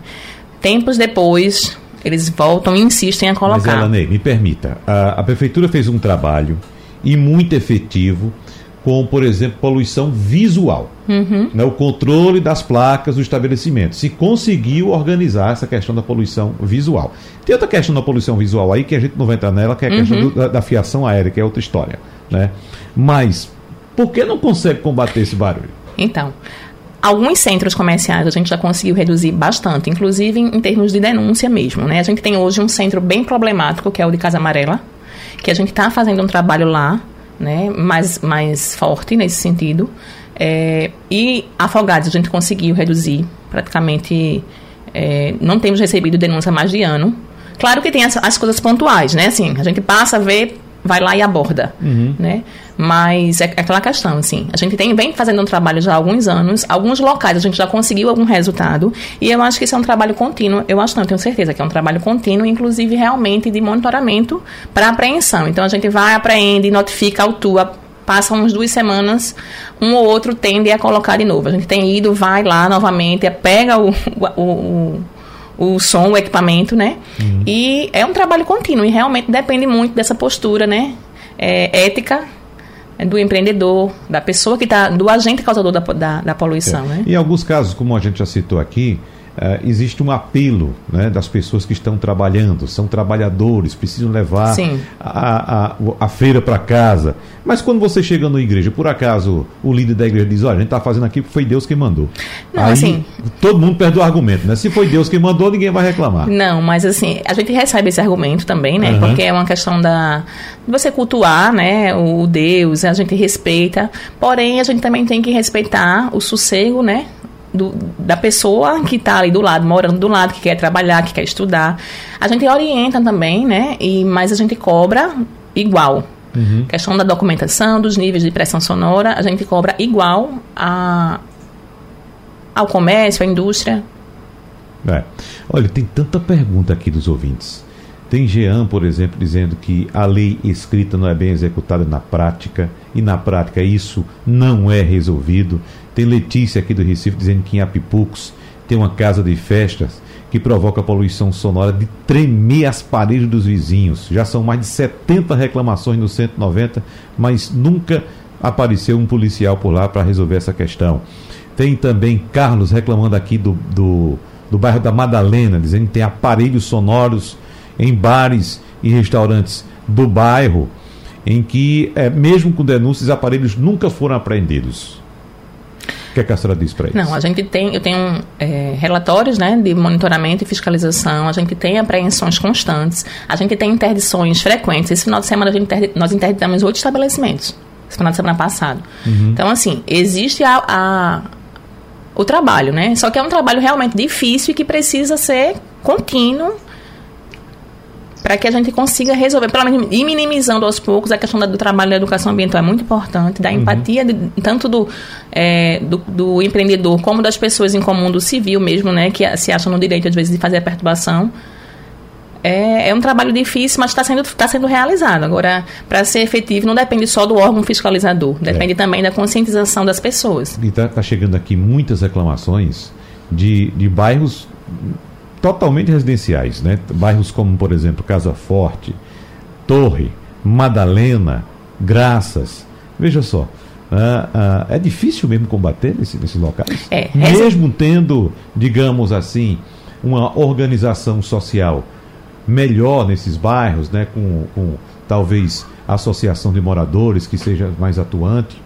Tempos depois, eles voltam e insistem a colocar. Mas, Elanei, me permita. A, a prefeitura fez um trabalho e muito efetivo com, por exemplo, poluição visual. Uhum. Né, o controle das placas do estabelecimento. Se conseguiu organizar essa questão da poluição visual. Tem outra questão da poluição visual aí que a gente não vai entrar nela, que é a uhum. questão do, da, da, fiação aérea, que é outra história. Né? Mas por que não consegue combater esse barulho? Então, alguns centros comerciais a gente já conseguiu reduzir bastante, inclusive em, termos de denúncia mesmo. Né? A gente tem hoje um centro bem problemático, que é o de Casa Amarela, que a gente está fazendo um trabalho lá né, mais, mais forte nesse sentido. É, e afogados a gente conseguiu reduzir praticamente. É, não temos recebido denúncia mais de ano. Claro que tem as, as coisas pontuais, né? Assim, a gente passa a ver vai lá e aborda, uhum. né? Mas é, é aquela questão, assim, a gente tem, vem fazendo um trabalho já há alguns anos, alguns locais a gente já conseguiu algum resultado, e eu acho que isso é um trabalho contínuo, eu acho não, eu tenho certeza que é um trabalho contínuo, inclusive realmente de monitoramento para apreensão. Então a gente vai, apreende, notifica, autua, passa uns duas semanas, um ou outro tende a colocar de novo. A gente tem ido, vai lá novamente, pega o, o, o o som, o equipamento, né? Uhum. E é um trabalho contínuo e realmente depende muito dessa postura, né? É, ética é, do empreendedor, da pessoa que está, do agente causador da, da, da poluição, é. né? Em alguns casos, como a gente já citou aqui, Uh, existe um apelo né, das pessoas que estão trabalhando, são trabalhadores, precisam levar a, a, a, feira para casa. Mas quando você chega na igreja, por acaso o líder da igreja diz: Olha, a gente está fazendo aqui porque foi Deus quem mandou. Não, Aí assim, todo mundo perde o argumento, né? Se foi Deus quem mandou, ninguém vai reclamar. Não, mas assim, a gente recebe esse argumento também, né? Uhum. Porque é uma questão da. você cultuar, né? O Deus, a gente respeita. Porém, a gente também tem que respeitar o sossego, né? Do, da pessoa que está ali do lado, morando do lado, que quer trabalhar, que quer estudar. A gente orienta também, né? E, mas a gente cobra igual. Uhum. Questão da documentação, dos níveis de pressão sonora, a gente cobra igual a, ao comércio, à indústria. É. Olha, tem tanta pergunta aqui dos ouvintes. Tem Jean, por exemplo, dizendo que a lei escrita não é bem executada na prática, e na prática isso não é resolvido. Tem Letícia aqui do Recife dizendo que em Apipucos tem uma casa de festas que provoca poluição sonora de tremer as paredes dos vizinhos. Já são mais de 70 reclamações no 190, mas nunca apareceu um policial por lá para resolver essa questão. Tem também Carlos reclamando aqui do, do, do bairro da Madalena, dizendo que tem aparelhos sonoros em bares e restaurantes do bairro, em que, é, mesmo com denúncias, aparelhos nunca foram apreendidos. O que, é que a senhora diz para isso? Não, a gente tem, eu tenho é, relatórios né, de monitoramento e fiscalização, a gente tem apreensões constantes, a gente tem interdições frequentes. Esse final de semana interdi, nós interditamos oito estabelecimentos, esse final de semana passado. Uhum. Então, assim, existe a, a, o trabalho, né? Só que é um trabalho realmente difícil e que precisa ser contínuo para que a gente consiga resolver, pelo menos ir minimizando aos poucos a questão do trabalho da educação ambiental é muito importante, da uhum. empatia de, tanto do, é, do, do, empreendedor como das pessoas em comum, do civil mesmo, né, que se acham no direito às vezes de fazer a perturbação. É, é um trabalho difícil, mas está sendo, tá sendo realizado. Agora, para ser efetivo, não depende só do órgão fiscalizador, depende é. também da conscientização das pessoas. E está tá chegando aqui muitas reclamações de, de bairros totalmente residenciais, né? Bairros como, por exemplo, Casa Forte, Torre, Madalena, Graças. Veja só, ah, ah, é difícil mesmo combater nesse, nesses locais? É, mesmo tendo, digamos assim, uma organização social melhor nesses bairros, né? Com, com talvez associação de moradores que seja mais atuante.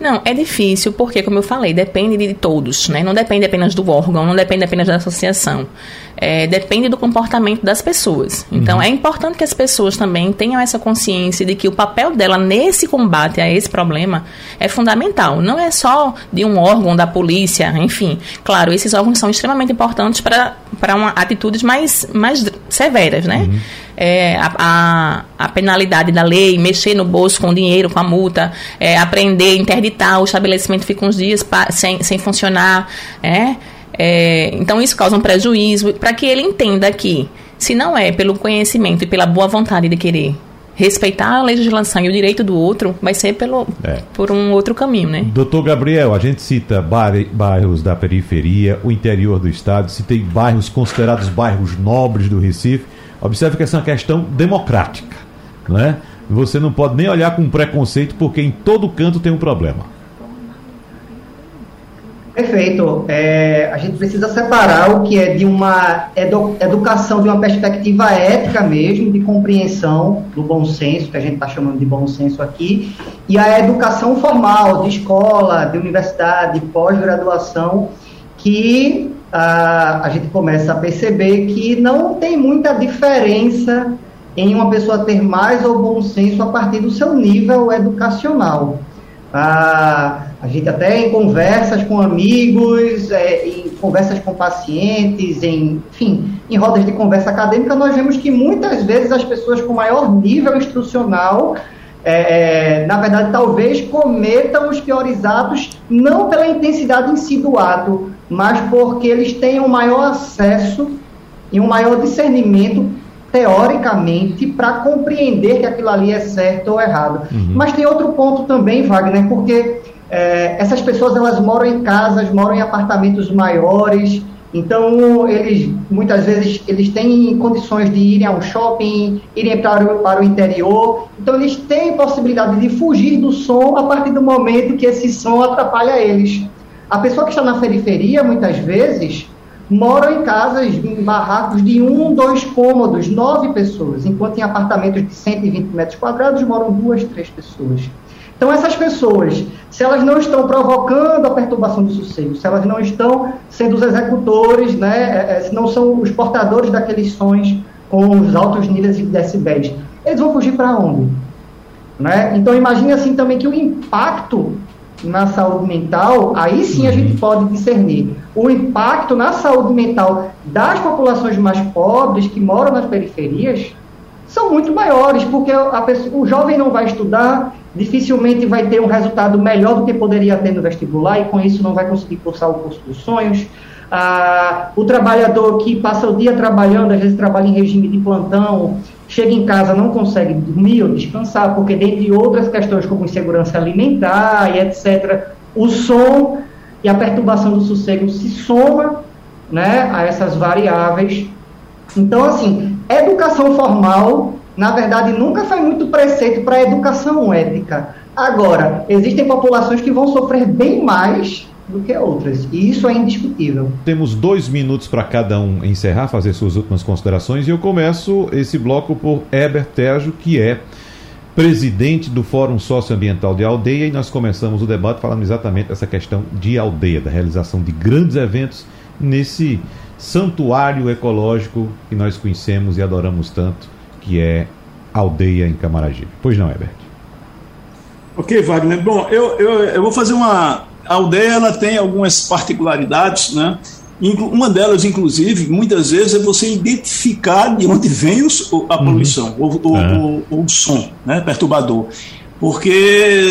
Não, é difícil porque, como eu falei, depende de todos, né? Não depende apenas do órgão, não depende apenas da associação. É, depende do comportamento das pessoas. Então, uhum. é importante que as pessoas também tenham essa consciência de que o papel dela nesse combate a esse problema é fundamental. Não é só de um órgão, da polícia, enfim. Claro, esses órgãos são extremamente importantes para atitudes mais, mais severas, né? Uhum é, a, a, a, penalidade da lei, mexer no bolso com o dinheiro, com a multa, é, aprender, interditar, o estabelecimento fica uns dias sem, sem funcionar. É, é, então isso causa um prejuízo para que ele entenda que, se não é pelo conhecimento e pela boa vontade de querer respeitar a legislação e o direito do outro, vai ser pelo, é. por um outro caminho, né? Doutor Gabriel, a gente cita bairros da periferia, o interior do estado, citei bairros considerados bairros nobres do Recife, Observe que essa é uma questão democrática. Né? Você não pode nem olhar com preconceito, porque em todo canto tem um problema. Perfeito. É, a gente precisa separar o que é de uma edu educação de uma perspectiva ética mesmo, de compreensão do bom senso, que a gente está chamando de bom senso aqui, e a educação formal, de escola, de universidade, pós-graduação, que a, a gente começa a perceber que não tem muita diferença em uma pessoa ter mais ou bom senso a partir do seu nível educacional. a gente até em conversas com amigos, é, em conversas com pacientes, em, enfim, em rodas de conversa acadêmica, nós vemos que muitas vezes as pessoas com maior nível instrucional, é, é na verdade, talvez cometam os piores atos, não pela intensidade em si do ato, mas porque eles têm um maior acesso e um maior discernimento teoricamente para compreender que aquilo ali é certo ou errado. Uhum. Mas tem outro ponto também, Wagner, porque é, essas pessoas elas moram em casas, moram em apartamentos maiores, então eles muitas vezes eles têm condições de irem ao shopping, irem para o, para o interior, então eles têm possibilidade de fugir do som a partir do momento que esse som atrapalha eles. A pessoa que está na periferia, muitas vezes, mora em casas, em barracos de um, dois cômodos, nove pessoas, enquanto em apartamentos de 120 metros quadrados moram duas, três pessoas. Então, essas pessoas, se elas não estão provocando a perturbação do sossego, se elas não estão sendo os executores, né, é, é, se não são os portadores daqueles sons com os altos níveis de decibéis, eles vão fugir para onde? Né? Então, imagine assim também que o impacto na saúde mental, aí sim a gente uhum. pode discernir o impacto na saúde mental das populações mais pobres que moram nas periferias são muito maiores, porque pessoa, o jovem não vai estudar, dificilmente vai ter um resultado melhor do que poderia ter no vestibular e com isso não vai conseguir cursar o curso dos sonhos. Ah, o trabalhador que passa o dia trabalhando, às vezes trabalha em regime de plantão, chega em casa não consegue dormir ou descansar, porque dentre outras questões como insegurança alimentar e etc., o som e a perturbação do sossego se soma né, a essas variáveis. Então, assim, educação formal, na verdade, nunca foi muito preceito para a educação ética. Agora, existem populações que vão sofrer bem mais do que outras. E isso é indiscutível. Temos dois minutos para cada um encerrar, fazer suas últimas considerações. E eu começo esse bloco por Heber Tejo, que é presidente do Fórum Socioambiental de Aldeia. E nós começamos o debate falando exatamente dessa questão de aldeia, da realização de grandes eventos nesse santuário ecológico que nós conhecemos e adoramos tanto, que é Aldeia em Camaragibe. Pois não, Herbert? Ok, Wagner. Bom, eu, eu, eu vou fazer uma, a aldeia ela tem algumas particularidades, né? Uma delas, inclusive, muitas vezes é você identificar de onde vem a uhum. poluição, uhum. ou, é. o, o som né, perturbador. Porque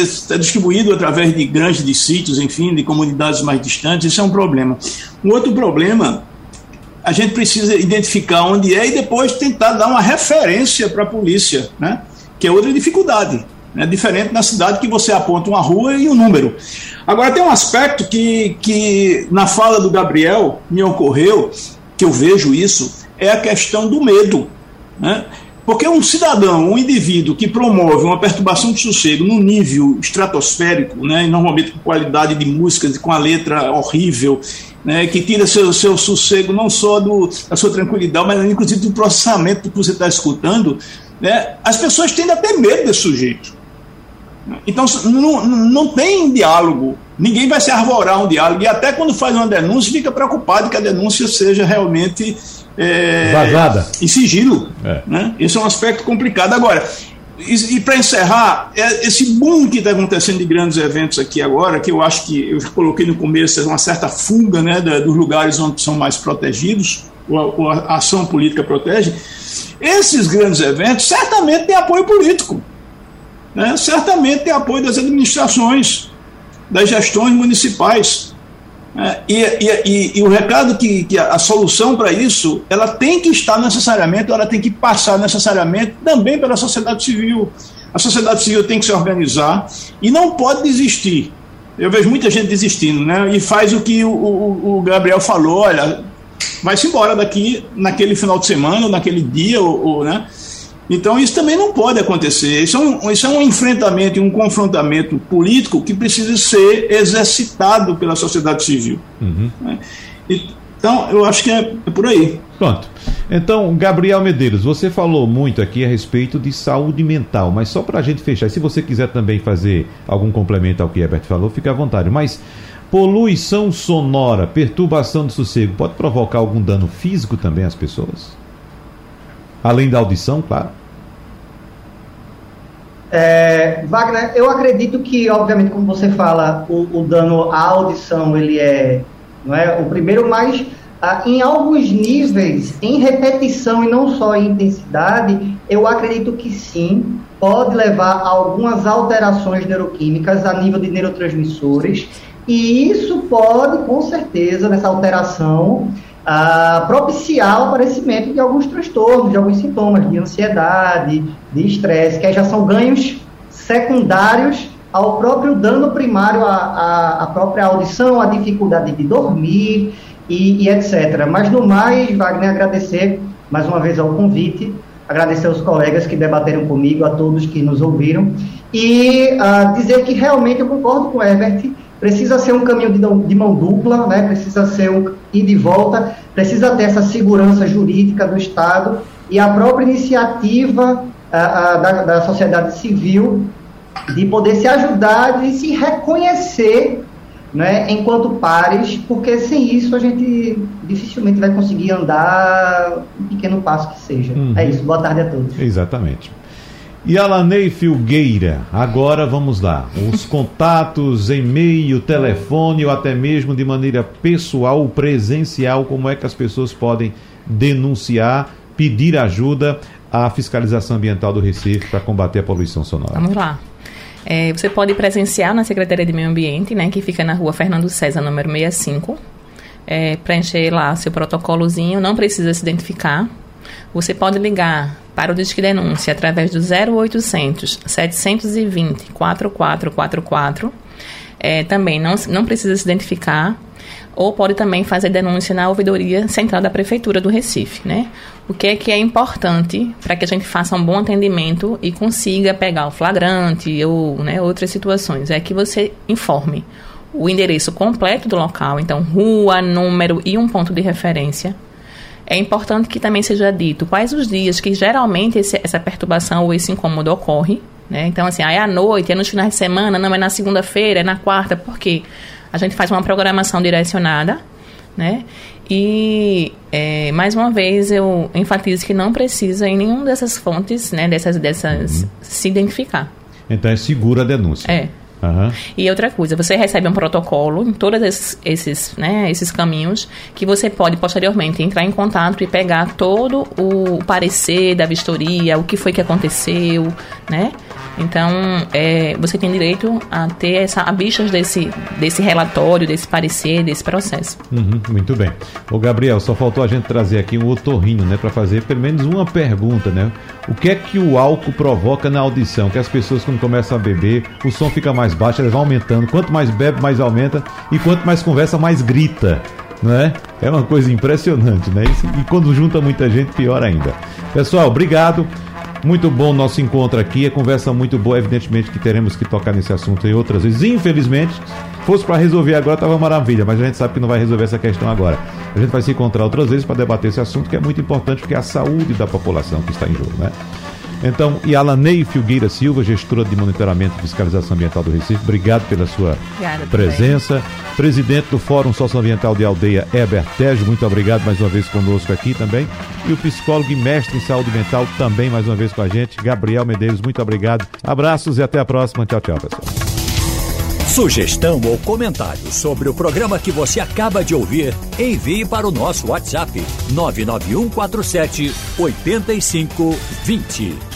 está distribuído através de grandes sítios, enfim, de comunidades mais distantes, isso é um problema. Um outro problema, a gente precisa identificar onde é e depois tentar dar uma referência para a polícia, né? que é outra dificuldade. É diferente na cidade que você aponta uma rua e um número. Agora, tem um aspecto que, que na fala do Gabriel me ocorreu, que eu vejo isso, é a questão do medo. Né? Porque um cidadão, um indivíduo que promove uma perturbação de sossego num nível estratosférico, né, normalmente com qualidade de música, com a letra horrível, né, que tira seu, seu sossego não só do, da sua tranquilidade, mas inclusive do processamento que você está escutando, né, as pessoas tendem a ter medo desse sujeito. Então não, não tem diálogo, ninguém vai se arvorar um diálogo, e até quando faz uma denúncia fica preocupado que a denúncia seja realmente é, vazada em sigilo. É. Né? Esse é um aspecto complicado. Agora, e, para encerrar, é, esse boom que está acontecendo de grandes eventos aqui agora, que eu acho que eu coloquei no começo, é uma certa fuga né, dos lugares onde são mais protegidos, ou a, a ação política protege, esses grandes eventos certamente têm apoio político, né? certamente têm apoio das administrações, das gestões municipais. É, e, e, e, o recado que, que a, a solução para isso, ela tem que estar necessariamente, ela tem que passar necessariamente também pela sociedade civil. A sociedade civil tem que se organizar e não pode desistir. Eu vejo muita gente desistindo, né? E faz o que o, o, o Gabriel falou, olha, vai-se embora daqui naquele final de semana, naquele dia, ou, ou né? Então, isso também não pode acontecer. Isso é um, isso é um enfrentamento e um confrontamento político que precisa ser exercitado pela sociedade civil. Uhum. Né? Então, eu acho que é, é por aí. Pronto. Então, Gabriel Medeiros, você falou muito aqui a respeito de saúde mental, mas só para a gente fechar, se você quiser também fazer algum complemento ao que Herbert falou, fique à vontade. Mas poluição sonora, perturbação do sossego, pode provocar algum dano físico também às pessoas? Além da audição, claro. É, Wagner, eu acredito que, obviamente, como você fala, o, o dano à audição ele é, não é o primeiro, mas ah, em alguns níveis, em repetição e não só em intensidade, eu acredito que sim, pode levar a algumas alterações neuroquímicas a nível de neurotransmissores, e isso pode, com certeza, nessa alteração, a propiciar o aparecimento de alguns transtornos, de alguns sintomas de ansiedade, de estresse, que já são ganhos secundários ao próprio dano primário à, própria audição, à dificuldade de dormir e, e, etc. Mas no mais, Wagner, agradecer mais uma vez ao convite, agradecer aos colegas que debateram comigo, a todos que nos ouviram, e uh, dizer que realmente eu concordo com o Herbert precisa ser um caminho de, de mão dupla, né? precisa ser um ir de volta, precisa ter essa segurança jurídica do Estado e a própria iniciativa a, a, da, da sociedade civil de poder se ajudar, de se reconhecer né, enquanto pares, porque sem isso a gente dificilmente vai conseguir andar um pequeno passo que seja. Uhum. É isso. Boa tarde a todos. Exatamente. E Alanei Filgueira, agora vamos lá. Os contatos, e-mail, telefone ou até mesmo de maneira pessoal, presencial, como é que as pessoas podem denunciar, pedir ajuda à fiscalização ambiental do Recife para combater a poluição sonora? Vamos lá. É, você pode presenciar na Secretaria de Meio Ambiente, né, que fica na rua Fernando César, número 65. É, preencher lá seu protocolozinho, não precisa se identificar. Você pode ligar para o Disque Denúncia através do 0800 720 4444. É, também não, não precisa se identificar. Ou pode também fazer denúncia na ouvidoria central da Prefeitura do Recife, né? O que é que é importante para que a gente faça um bom atendimento e consiga pegar o flagrante ou né, outras situações? É que você informe o endereço completo do local, então rua, número e um ponto de referência é importante que também seja dito quais os dias que geralmente esse, essa perturbação ou esse incômodo ocorre. Né? Então, assim, ah, é à noite, é nos finais de semana, não é na segunda-feira, é na quarta, porque a gente faz uma programação direcionada, né? E, é, mais uma vez, eu enfatizo que não precisa em nenhuma dessas fontes, né, dessas, dessas, uhum. se identificar. Então é segura a denúncia. É. Uhum. E outra coisa, você recebe um protocolo em todos esses, esses, né, esses caminhos que você pode posteriormente entrar em contato e pegar todo o parecer da vistoria, o que foi que aconteceu, né? Então, é, você tem direito a ter essa, a bichas desse, desse relatório, desse parecer, desse processo. Uhum, muito bem. O Gabriel, só faltou a gente trazer aqui um otorrino, né, para fazer pelo menos uma pergunta, né? O que é que o álcool provoca na audição? Que as pessoas quando começam a beber, o som fica mais baixo, elas vão aumentando. Quanto mais bebe, mais aumenta, e quanto mais conversa, mais grita. Né? É uma coisa impressionante, né? E quando junta muita gente, pior ainda. Pessoal, obrigado. Muito bom nosso encontro aqui, a conversa muito boa, evidentemente que teremos que tocar nesse assunto em outras vezes. Infelizmente, fosse para resolver agora tava maravilha, mas a gente sabe que não vai resolver essa questão agora. A gente vai se encontrar outras vezes para debater esse assunto que é muito importante porque é a saúde da população que está em jogo, né? Então, e Alanei Filgueira Silva, gestora de monitoramento e fiscalização ambiental do Recife, obrigado pela sua Obrigada, presença. Também. Presidente do Fórum Socioambiental de Aldeia, Heber Tejo, muito obrigado mais uma vez conosco aqui também. E o psicólogo e mestre em saúde mental também mais uma vez com a gente, Gabriel Medeiros, muito obrigado. Abraços e até a próxima. Tchau, tchau, pessoal. Sugestão ou comentário sobre o programa que você acaba de ouvir, envie para o nosso WhatsApp 99147 8520.